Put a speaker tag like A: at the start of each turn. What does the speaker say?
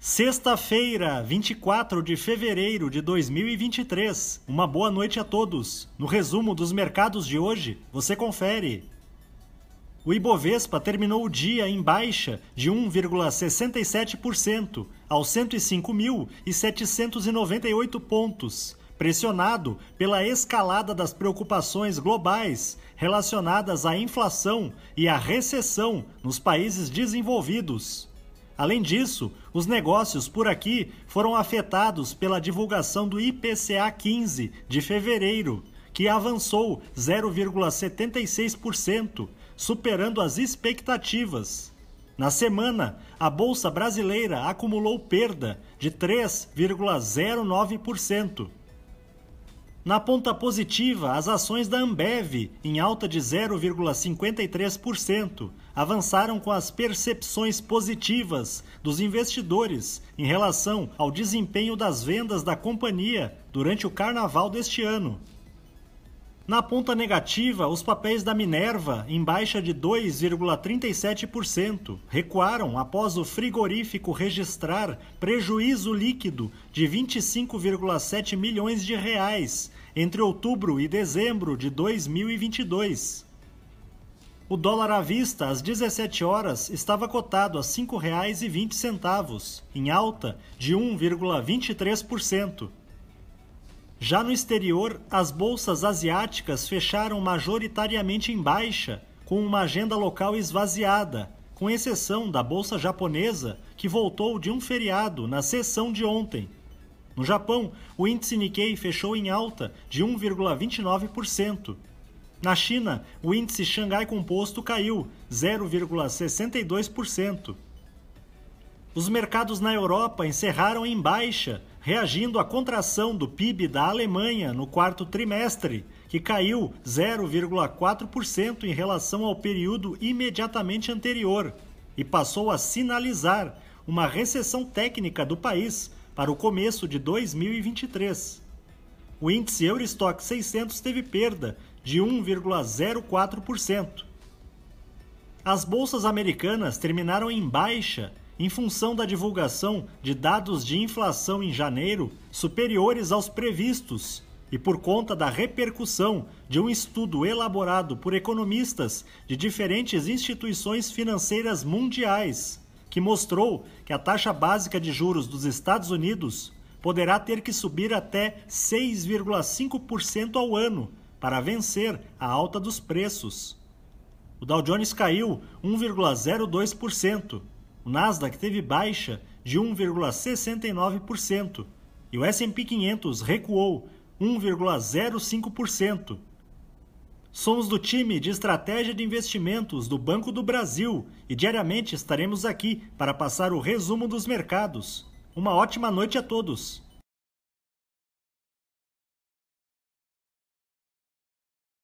A: Sexta-feira, 24 de fevereiro de 2023. Uma boa noite a todos. No resumo dos mercados de hoje, você confere. O Ibovespa terminou o dia em baixa de 1,67% aos 105.798 pontos, pressionado pela escalada das preocupações globais relacionadas à inflação e à recessão nos países desenvolvidos. Além disso, os negócios por aqui foram afetados pela divulgação do IPCA 15 de fevereiro, que avançou 0,76%, superando as expectativas. Na semana, a bolsa brasileira acumulou perda de 3,09%. Na ponta positiva, as ações da Ambev, em alta de 0,53%, avançaram com as percepções positivas dos investidores em relação ao desempenho das vendas da companhia durante o carnaval deste ano. Na ponta negativa, os papéis da Minerva, em baixa de 2,37%, recuaram após o frigorífico registrar prejuízo líquido de 25,7 milhões de reais entre outubro e dezembro de 2022. O dólar à vista às 17 horas estava cotado a R$ 5,20, em alta de 1,23%. Já no exterior, as bolsas asiáticas fecharam majoritariamente em baixa, com uma agenda local esvaziada, com exceção da bolsa japonesa, que voltou de um feriado na sessão de ontem. No Japão, o índice Nikkei fechou em alta de 1,29%. Na China, o índice Xangai Composto caiu 0,62%. Os mercados na Europa encerraram em baixa, reagindo à contração do PIB da Alemanha no quarto trimestre, que caiu 0,4% em relação ao período imediatamente anterior e passou a sinalizar uma recessão técnica do país para o começo de 2023. O índice Eurostock 600 teve perda de 1,04%. As bolsas americanas terminaram em baixa em função da divulgação de dados de inflação em janeiro superiores aos previstos e por conta da repercussão de um estudo elaborado por economistas de diferentes instituições financeiras mundiais, que mostrou que a taxa básica de juros dos Estados Unidos poderá ter que subir até 6,5% ao ano para vencer a alta dos preços. O Dow Jones caiu 1,02%, o Nasdaq teve baixa de 1,69% e o S&P 500 recuou 1,05%. Somos do time de estratégia de investimentos do Banco do Brasil e diariamente estaremos aqui para passar o resumo dos mercados. Uma ótima noite a todos!